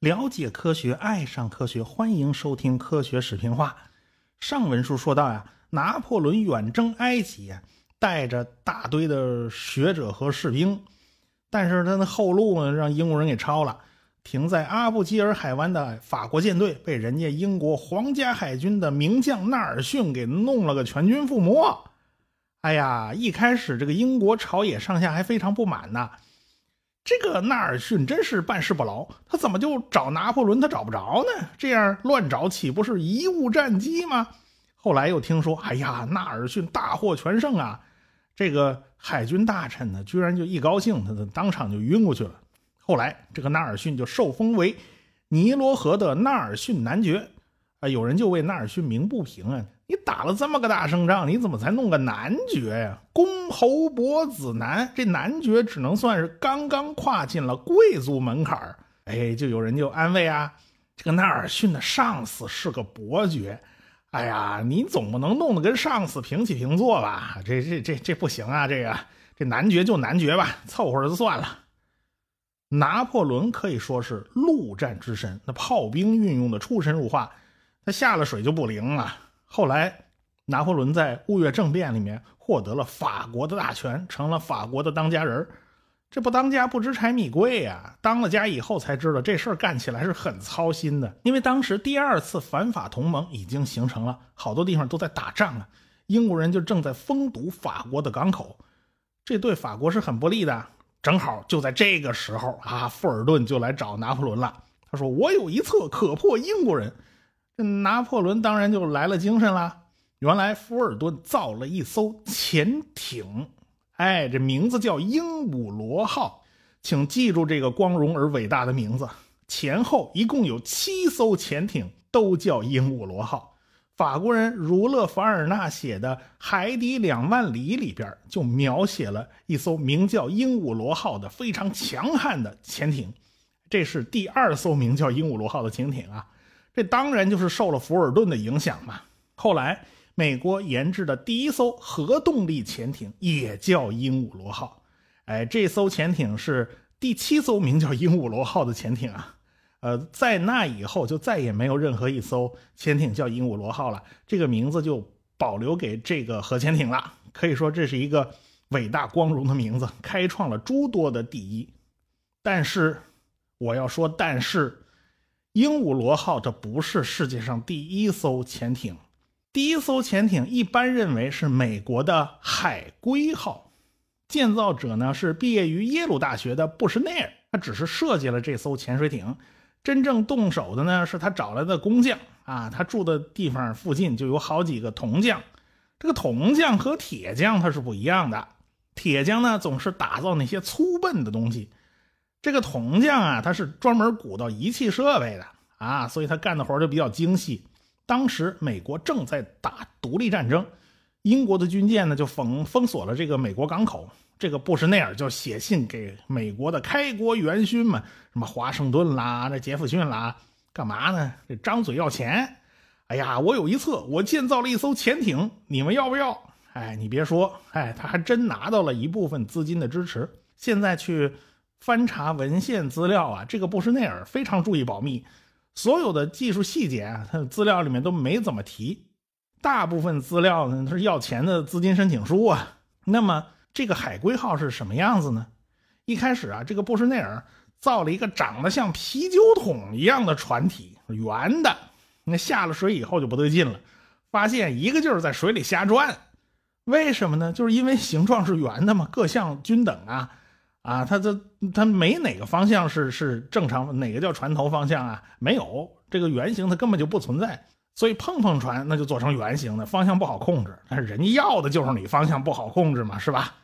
了解科学，爱上科学，欢迎收听《科学视频化》。上文书说到呀，拿破仑远征埃及，带着大堆的学者和士兵，但是他的后路呢，让英国人给抄了。停在阿布基尔海湾的法国舰队被人家英国皇家海军的名将纳尔逊给弄了个全军覆没。哎呀，一开始这个英国朝野上下还非常不满呢。这个纳尔逊真是办事不牢，他怎么就找拿破仑他找不着呢？这样乱找岂不是贻误战机吗？后来又听说，哎呀，纳尔逊大获全胜啊！这个海军大臣呢，居然就一高兴，他当场就晕过去了。后来这个纳尔逊就受封为尼罗河的纳尔逊男爵。啊，有人就为纳尔逊鸣不平啊！你打了这么个大胜仗，你怎么才弄个男爵呀？公侯伯子男，这男爵只能算是刚刚跨进了贵族门槛哎，就有人就安慰啊，这个纳尔逊的上司是个伯爵。哎呀，你总不能弄得跟上司平起平坐吧？这这这这不行啊！这个这男爵就男爵吧，凑合着就算了。拿破仑可以说是陆战之神，那炮兵运用的出神入化，他下了水就不灵了。后来，拿破仑在雾月政变里面获得了法国的大权，成了法国的当家人这不当家不知柴米贵呀！当了家以后才知道这事儿干起来是很操心的，因为当时第二次反法同盟已经形成了，好多地方都在打仗啊。英国人就正在封堵法国的港口，这对法国是很不利的。正好就在这个时候啊，富尔顿就来找拿破仑了。他说：“我有一策可破英国人。”这拿破仑当然就来了精神了。原来福尔顿造了一艘潜艇，哎，这名字叫鹦鹉螺号，请记住这个光荣而伟大的名字。前后一共有七艘潜艇，都叫鹦鹉螺号。法国人儒勒·凡尔纳写的《海底两万里》里边就描写了一艘名叫鹦鹉螺号的非常强悍的潜艇，这是第二艘名叫鹦鹉螺号的潜艇啊。这当然就是受了福尔顿的影响嘛。后来，美国研制的第一艘核动力潜艇也叫鹦鹉螺号。哎，这艘潜艇是第七艘名叫鹦鹉螺号的潜艇啊。呃，在那以后就再也没有任何一艘潜艇叫鹦鹉螺号了，这个名字就保留给这个核潜艇了。可以说这是一个伟大光荣的名字，开创了诸多的第一。但是，我要说，但是。鹦鹉螺号这不是世界上第一艘潜艇，第一艘潜艇一般认为是美国的海龟号，建造者呢是毕业于耶鲁大学的布什内尔，他只是设计了这艘潜水艇，真正动手的呢是他找来的工匠。啊，他住的地方附近就有好几个铜匠，这个铜匠和铁匠他是不一样的，铁匠呢总是打造那些粗笨的东西。这个铜匠啊，他是专门鼓捣仪器设备的啊，所以他干的活就比较精细。当时美国正在打独立战争，英国的军舰呢就封封锁了这个美国港口。这个布什内尔就写信给美国的开国元勋们，什么华盛顿啦、这杰弗逊啦，干嘛呢？这张嘴要钱。哎呀，我有一策，我建造了一艘潜艇，你们要不要？哎，你别说，哎，他还真拿到了一部分资金的支持。现在去。翻查文献资料啊，这个布什内尔非常注意保密，所有的技术细节啊，他的资料里面都没怎么提。大部分资料呢，他是要钱的资金申请书啊。那么这个海龟号是什么样子呢？一开始啊，这个布什内尔造了一个长得像啤酒桶一样的船体，圆的。那下了水以后就不对劲了，发现一个劲儿在水里瞎转。为什么呢？就是因为形状是圆的嘛，各项均等啊。啊，它这它没哪个方向是是正常，哪个叫船头方向啊？没有这个圆形，它根本就不存在。所以碰碰船那就做成圆形的，方向不好控制。但是人家要的就是你方向不好控制嘛，是吧？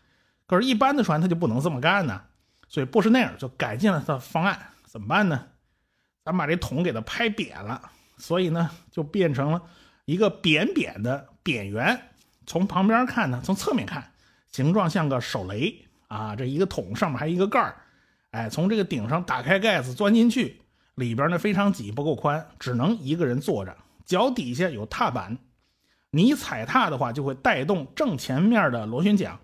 可是，一般的船它就不能这么干呢。所以布什内尔就改进了他的方案，怎么办呢？咱把这桶给它拍扁了，所以呢就变成了一个扁扁的扁圆。从旁边看呢，从侧面看，形状像个手雷。啊，这一个桶上面还一个盖儿，哎，从这个顶上打开盖子钻进去，里边呢非常挤，不够宽，只能一个人坐着。脚底下有踏板，你踩踏的话就会带动正前面的螺旋桨，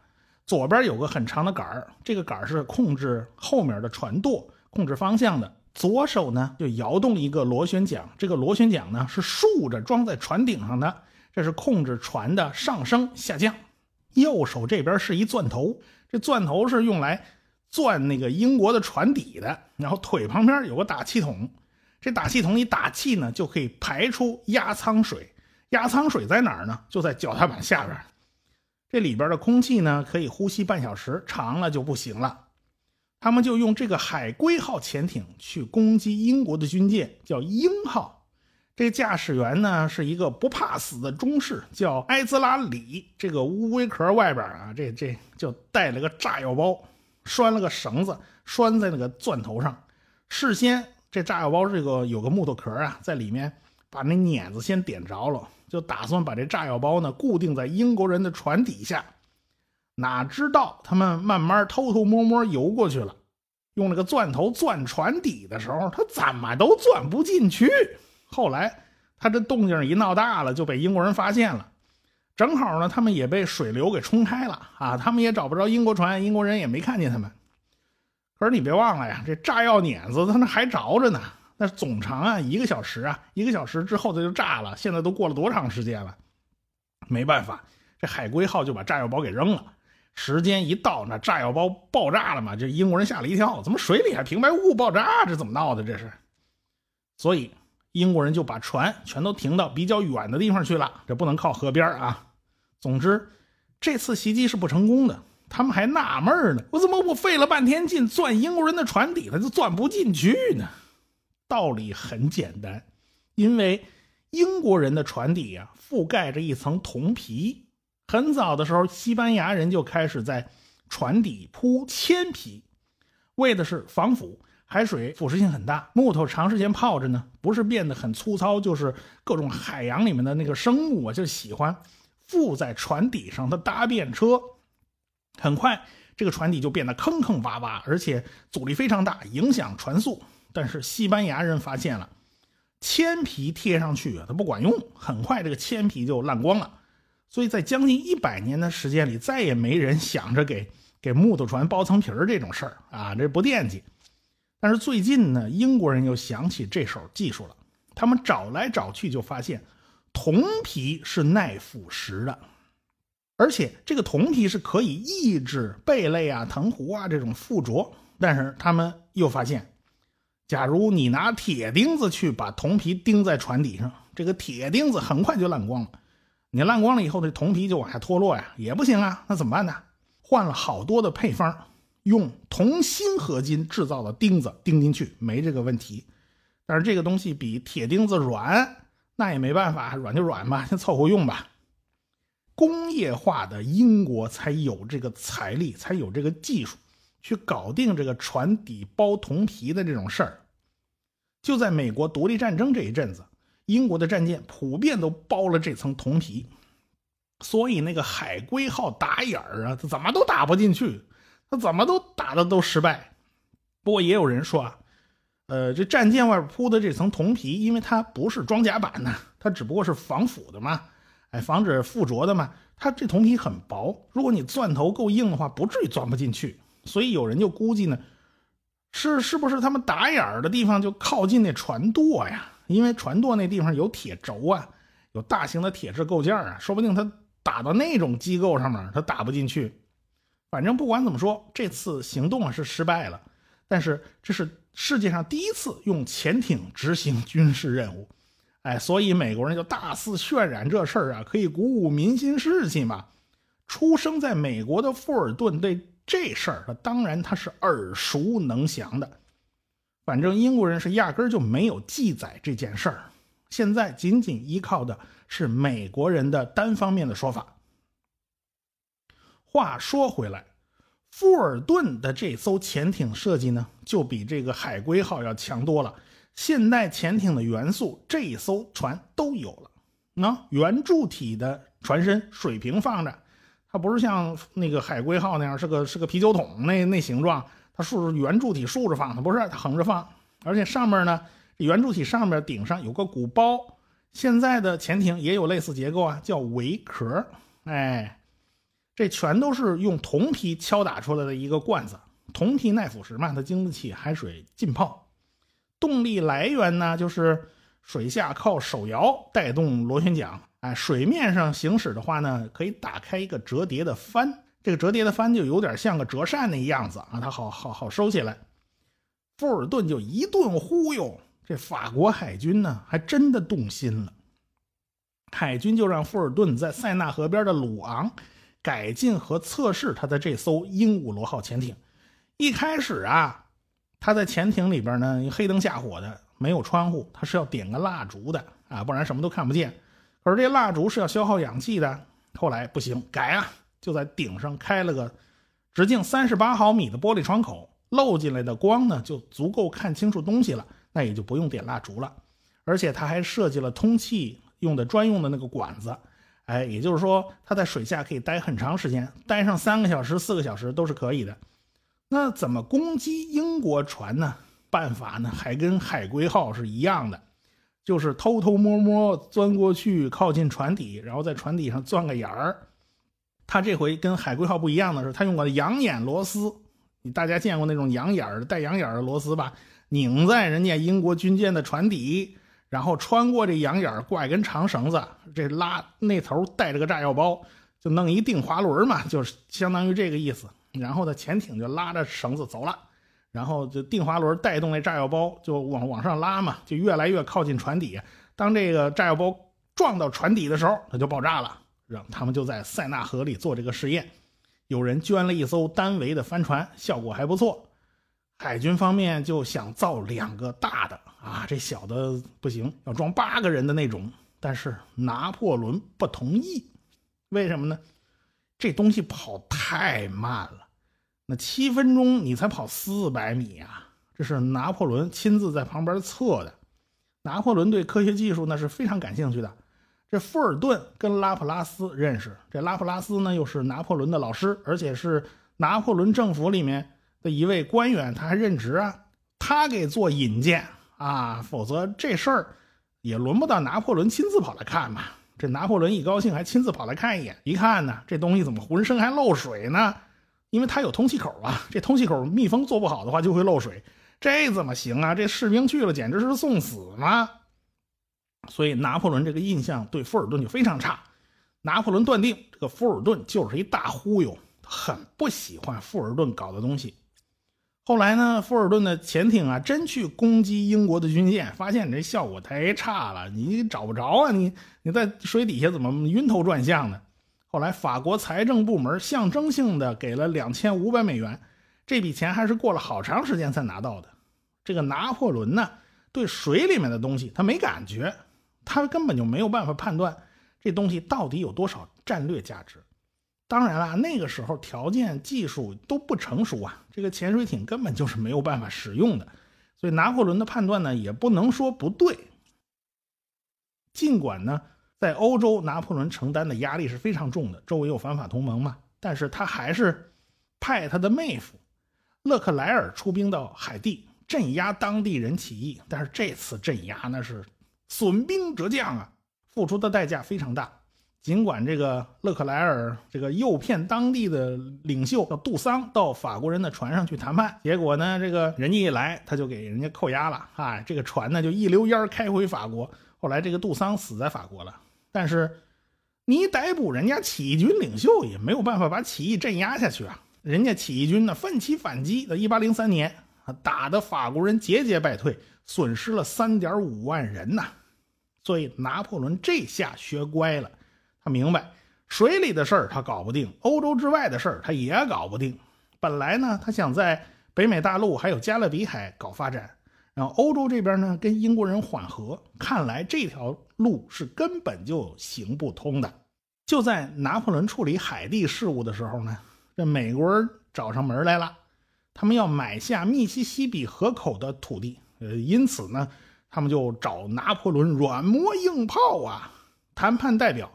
左边有个很长的杆儿，这个杆儿是控制后面的船舵、控制方向的。左手呢就摇动一个螺旋桨，这个螺旋桨呢是竖着装在船顶上的，这是控制船的上升下降。右手这边是一钻头，这钻头是用来钻那个英国的船底的。然后腿旁边有个打气筒，这打气筒一打气呢，就可以排出压舱水。压舱水在哪儿呢？就在脚踏板下边。这里边的空气呢，可以呼吸半小时，长了就不行了。他们就用这个海龟号潜艇去攻击英国的军舰，叫鹰号。这驾驶员呢是一个不怕死的中士，叫埃兹拉里。这个乌龟壳外边啊，这这就带了个炸药包，拴了个绳子，拴在那个钻头上。事先这炸药包这个有个木头壳啊，在里面把那碾子先点着了，就打算把这炸药包呢固定在英国人的船底下。哪知道他们慢慢偷偷摸摸游过去了，用那个钻头钻船底的时候，他怎么都钻不进去。后来，他这动静一闹大了，就被英国人发现了。正好呢，他们也被水流给冲开了啊，他们也找不着英国船，英国人也没看见他们。可是你别忘了呀，这炸药碾子它那还着着呢，那总长啊一个小时啊，一个小时之后它就炸了。现在都过了多长时间了？没办法，这海龟号就把炸药包给扔了。时间一到，那炸药包爆炸了嘛？这英国人吓了一跳，怎么水里还平白无故爆炸？这怎么闹的？这是，所以。英国人就把船全都停到比较远的地方去了，这不能靠河边啊。总之，这次袭击是不成功的。他们还纳闷呢，我怎么我费了半天劲钻英国人的船底了，就钻不进去呢？道理很简单，因为英国人的船底啊覆盖着一层铜皮。很早的时候，西班牙人就开始在船底铺铅皮，为的是防腐。海水腐蚀性很大，木头长时间泡着呢，不是变得很粗糙，就是各种海洋里面的那个生物啊，就喜欢附在船底上的搭便车。很快，这个船底就变得坑坑洼洼，而且阻力非常大，影响船速。但是西班牙人发现了，铅皮贴上去啊，它不管用，很快这个铅皮就烂光了。所以在将近一百年的时间里，再也没人想着给给木头船包层皮儿这种事儿啊，这不惦记。但是最近呢，英国人又想起这手技术了。他们找来找去，就发现铜皮是耐腐蚀的，而且这个铜皮是可以抑制贝类啊、藤壶啊这种附着。但是他们又发现，假如你拿铁钉子去把铜皮钉在船底上，这个铁钉子很快就烂光了。你烂光了以后，这铜皮就往下脱落呀，也不行啊。那怎么办呢？换了好多的配方。用铜锌合金制造的钉子钉进去没这个问题，但是这个东西比铁钉子软，那也没办法，软就软吧，先凑合用吧。工业化的英国才有这个财力，才有这个技术去搞定这个船底包铜皮的这种事儿。就在美国独立战争这一阵子，英国的战舰普遍都包了这层铜皮，所以那个海龟号打眼儿啊，怎么都打不进去。他怎么都打的都失败，不过也有人说啊，呃，这战舰外边铺的这层铜皮，因为它不是装甲板呢，它只不过是防腐的嘛，哎，防止附着的嘛。它这铜皮很薄，如果你钻头够硬的话，不至于钻不进去。所以有人就估计呢，是是不是他们打眼儿的地方就靠近那船舵呀？因为船舵那地方有铁轴啊，有大型的铁质构件啊，说不定他打到那种机构上面，他打不进去。反正不管怎么说，这次行动啊是失败了，但是这是世界上第一次用潜艇执行军事任务，哎，所以美国人就大肆渲染这事儿啊，可以鼓舞民心士气嘛。出生在美国的富尔顿对这事儿，他当然他是耳熟能详的。反正英国人是压根儿就没有记载这件事儿，现在仅仅依靠的是美国人的单方面的说法。话说回来，富尔顿的这艘潜艇设计呢，就比这个海龟号要强多了。现代潜艇的元素，这艘船都有了。那圆柱体的船身水平放着，它不是像那个海龟号那样是个是个啤酒桶那那形状，它竖圆柱体竖着放，它不是它横着放。而且上面呢，圆柱体上面顶上有个鼓包。现在的潜艇也有类似结构啊，叫围壳。哎。这全都是用铜皮敲打出来的一个罐子。铜皮耐腐蚀嘛，它经得起海水浸泡。动力来源呢，就是水下靠手摇带动螺旋桨。哎，水面上行驶的话呢，可以打开一个折叠的帆。这个折叠的帆就有点像个折扇那样子啊，它好好好收起来。富尔顿就一顿忽悠，这法国海军呢还真的动心了。海军就让富尔顿在塞纳河边的鲁昂改进和测试他的这艘鹦鹉螺号潜艇。一开始啊，他在潜艇里边呢黑灯瞎火的，没有窗户，他是要点个蜡烛的啊，不然什么都看不见。可是这蜡烛是要消耗氧气的，后来不行，改啊。就在顶上开了个直径三十八毫米的玻璃窗口，漏进来的光呢就足够看清楚东西了，那也就不用点蜡烛了。而且他还设计了通气用的专用的那个管子，哎，也就是说他在水下可以待很长时间，待上三个小时、四个小时都是可以的。那怎么攻击英国船呢？办法呢还跟海龟号是一样的，就是偷偷摸摸钻过去，靠近船底，然后在船底上钻个眼儿。他这回跟海龟号不一样的是，他用个羊眼螺丝，你大家见过那种羊眼儿带羊眼儿的螺丝吧？拧在人家英国军舰的船底，然后穿过这羊眼挂一根长绳子，这拉那头带着个炸药包，就弄一定滑轮嘛，就是相当于这个意思。然后呢，潜艇就拉着绳子走了，然后就定滑轮带动那炸药包就往往上拉嘛，就越来越靠近船底。当这个炸药包撞到船底的时候，它就爆炸了。让他们就在塞纳河里做这个试验，有人捐了一艘单桅的帆船，效果还不错。海军方面就想造两个大的啊，这小的不行，要装八个人的那种。但是拿破仑不同意，为什么呢？这东西跑太慢了，那七分钟你才跑四百米啊！这是拿破仑亲自在旁边测的。拿破仑对科学技术那是非常感兴趣的。这富尔顿跟拉普拉斯认识，这拉普拉斯呢又是拿破仑的老师，而且是拿破仑政府里面的一位官员，他还任职啊。他给做引荐啊，否则这事儿也轮不到拿破仑亲自跑来看嘛。这拿破仑一高兴，还亲自跑来看一眼，一看呢，这东西怎么浑身还漏水呢？因为它有通气口啊，这通气口密封做不好的话就会漏水，这怎么行啊？这士兵去了简直是送死嘛！所以拿破仑这个印象对富尔顿就非常差。拿破仑断定这个富尔顿就是一大忽悠，很不喜欢富尔顿搞的东西。后来呢，富尔顿的潜艇啊真去攻击英国的军舰，发现这效果太差了，你找不着啊！你你在水底下怎么晕头转向呢？后来法国财政部门象征性的给了两千五百美元，这笔钱还是过了好长时间才拿到的。这个拿破仑呢，对水里面的东西他没感觉。他根本就没有办法判断这东西到底有多少战略价值。当然了，那个时候条件技术都不成熟啊，这个潜水艇根本就是没有办法使用的。所以拿破仑的判断呢，也不能说不对。尽管呢，在欧洲，拿破仑承担的压力是非常重的，周围有反法同盟嘛，但是他还是派他的妹夫勒克莱尔出兵到海地镇压当地人起义。但是这次镇压那是。损兵折将啊，付出的代价非常大。尽管这个勒克莱尔这个诱骗当地的领袖叫杜桑到法国人的船上去谈判，结果呢，这个人家一来他就给人家扣押了啊，这个船呢就一溜烟开回法国。后来这个杜桑死在法国了，但是你逮捕人家起义军领袖也没有办法把起义镇压下去啊。人家起义军呢奋起反击，在一八零三年，打得法国人节节败退，损失了三点五万人呐。所以拿破仑这下学乖了，他明白水里的事儿他搞不定，欧洲之外的事儿他也搞不定。本来呢，他想在北美大陆还有加勒比海搞发展，然后欧洲这边呢跟英国人缓和。看来这条路是根本就行不通的。就在拿破仑处理海地事务的时候呢，这美国人找上门来了，他们要买下密西西比河口的土地，呃，因此呢。他们就找拿破仑软磨硬泡啊！谈判代表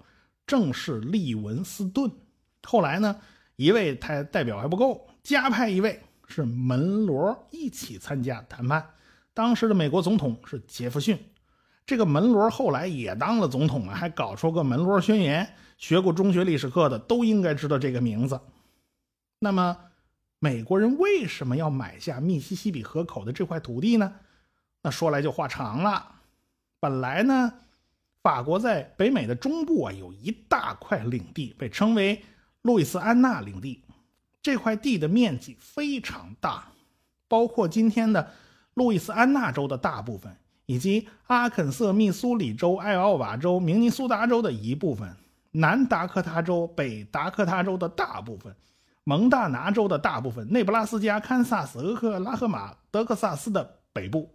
正是利文斯顿。后来呢，一位他代表还不够，加派一位是门罗一起参加谈判。当时的美国总统是杰弗逊。这个门罗后来也当了总统啊，还搞出个门罗宣言，学过中学历史课的都应该知道这个名字。那么，美国人为什么要买下密西西比河口的这块土地呢？那说来就话长了。本来呢，法国在北美的中部啊，有一大块领地，被称为路易斯安那领地。这块地的面积非常大，包括今天的路易斯安那州的大部分，以及阿肯色、密苏里州、艾奥瓦州、明尼苏达州的一部分，南达科他州、北达科他州的大部分，蒙大拿州的大部分，内布拉斯加、堪萨斯、俄克拉荷马、德克萨斯的北部。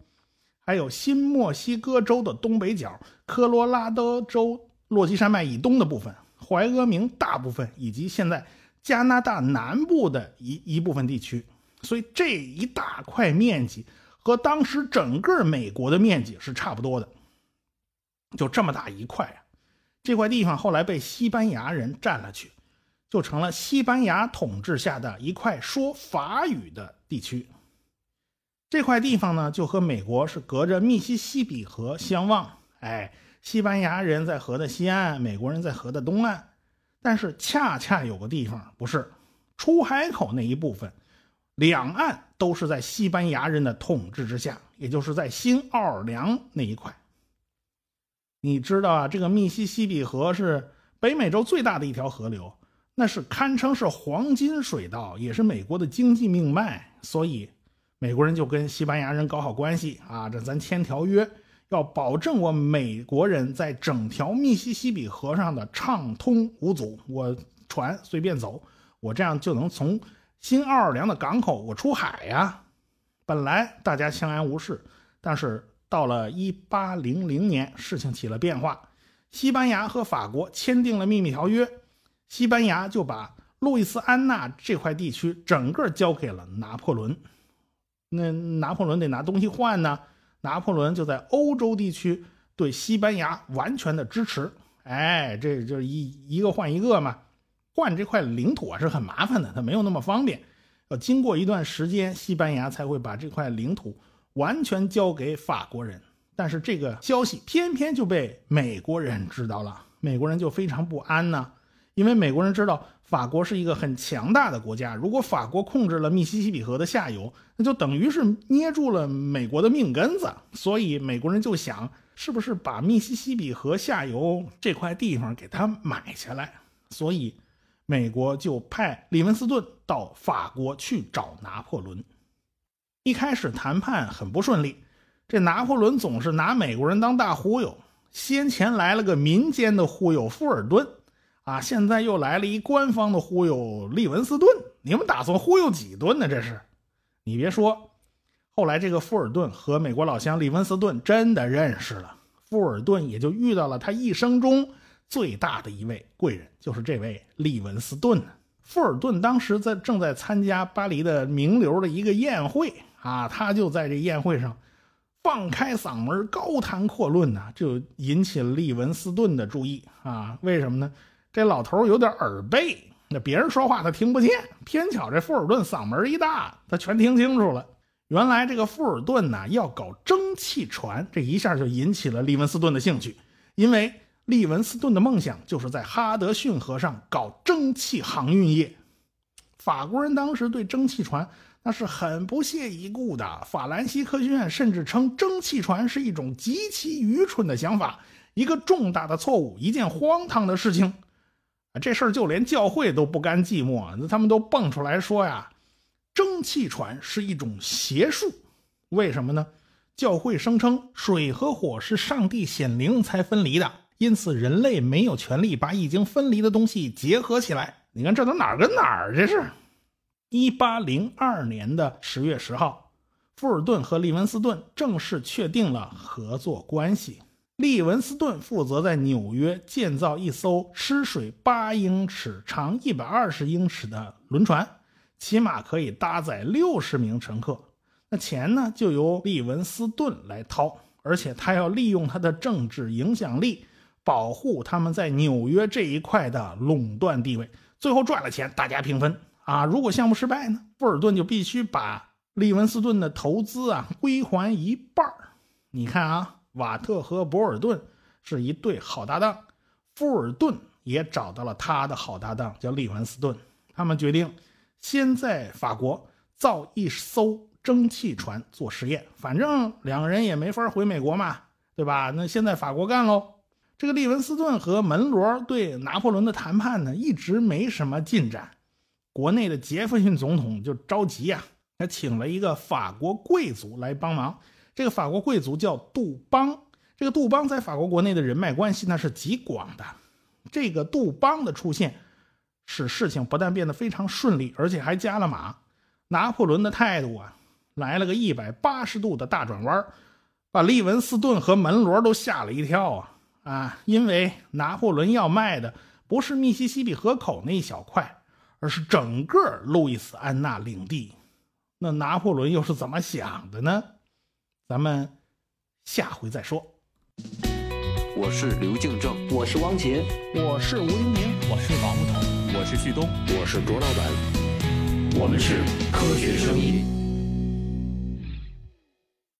还有新墨西哥州的东北角、科罗拉多州落基山脉以东的部分、怀俄明大部分，以及现在加拿大南部的一一部分地区，所以这一大块面积和当时整个美国的面积是差不多的。就这么大一块啊，这块地方后来被西班牙人占了去，就成了西班牙统治下的一块说法语的地区。这块地方呢，就和美国是隔着密西西比河相望。哎，西班牙人在河的西岸，美国人在河的东岸。但是恰恰有个地方不是出海口那一部分，两岸都是在西班牙人的统治之下，也就是在新奥尔良那一块。你知道啊，这个密西西比河是北美洲最大的一条河流，那是堪称是黄金水道，也是美国的经济命脉，所以。美国人就跟西班牙人搞好关系啊，这咱签条约，要保证我美国人在整条密西西比河上的畅通无阻，我船随便走，我这样就能从新奥尔良的港口我出海呀。本来大家相安无事，但是到了一八零零年，事情起了变化，西班牙和法国签订了秘密条约，西班牙就把路易斯安那这块地区整个交给了拿破仑。那拿破仑得拿东西换呢，拿破仑就在欧洲地区对西班牙完全的支持。哎，这就是一一个换一个嘛，换这块领土啊是很麻烦的，它没有那么方便。要经过一段时间，西班牙才会把这块领土完全交给法国人。但是这个消息偏偏就被美国人知道了，美国人就非常不安呢。因为美国人知道法国是一个很强大的国家，如果法国控制了密西西比河的下游，那就等于是捏住了美国的命根子。所以美国人就想，是不是把密西西比河下游这块地方给他买下来？所以美国就派利文斯顿到法国去找拿破仑。一开始谈判很不顺利，这拿破仑总是拿美国人当大忽悠。先前来了个民间的忽悠，富尔顿。啊！现在又来了一官方的忽悠，利文斯顿，你们打算忽悠几顿呢？这是，你别说，后来这个富尔顿和美国老乡利文斯顿真的认识了，富尔顿也就遇到了他一生中最大的一位贵人，就是这位利文斯顿。富尔顿当时在正在参加巴黎的名流的一个宴会啊，他就在这宴会上放开嗓门高谈阔论呐，就引起了利文斯顿的注意啊。为什么呢？这老头有点耳背，那别人说话他听不见，偏巧这富尔顿嗓门一大，他全听清楚了。原来这个富尔顿呢要搞蒸汽船，这一下就引起了利文斯顿的兴趣，因为利文斯顿的梦想就是在哈德逊河上搞蒸汽航运业。法国人当时对蒸汽船那是很不屑一顾的，法兰西科学院甚至称蒸汽船是一种极其愚蠢的想法，一个重大的错误，一件荒唐的事情。这事儿就连教会都不甘寂寞，那他们都蹦出来说呀，蒸汽船是一种邪术。为什么呢？教会声称水和火是上帝显灵才分离的，因此人类没有权利把已经分离的东西结合起来。你看这都哪儿跟哪儿？这是一八零二年的十月十号，富尔顿和利文斯顿正式确定了合作关系。利文斯顿负责在纽约建造一艘吃水八英尺、长一百二十英尺的轮船，起码可以搭载六十名乘客。那钱呢，就由利文斯顿来掏，而且他要利用他的政治影响力，保护他们在纽约这一块的垄断地位。最后赚了钱，大家平分啊！如果项目失败呢，富尔顿就必须把利文斯顿的投资啊归还一半你看啊。瓦特和博尔顿是一对好搭档，富尔顿也找到了他的好搭档，叫利文斯顿。他们决定先在法国造一艘蒸汽船做实验，反正两个人也没法回美国嘛，对吧？那先在法国干喽。这个利文斯顿和门罗对拿破仑的谈判呢，一直没什么进展。国内的杰弗逊总统就着急呀，他请了一个法国贵族来帮忙。这个法国贵族叫杜邦，这个杜邦在法国国内的人脉关系那是极广的。这个杜邦的出现，使事情不但变得非常顺利，而且还加了码。拿破仑的态度啊，来了个一百八十度的大转弯，把利文斯顿和门罗都吓了一跳啊啊！因为拿破仑要卖的不是密西西比河口那一小块，而是整个路易斯安那领地。那拿破仑又是怎么想的呢？咱们下回再说。我是刘敬正，我是汪杰，我是吴黎明，我是王木头，我是旭东，我是卓老板，我们是科学声音。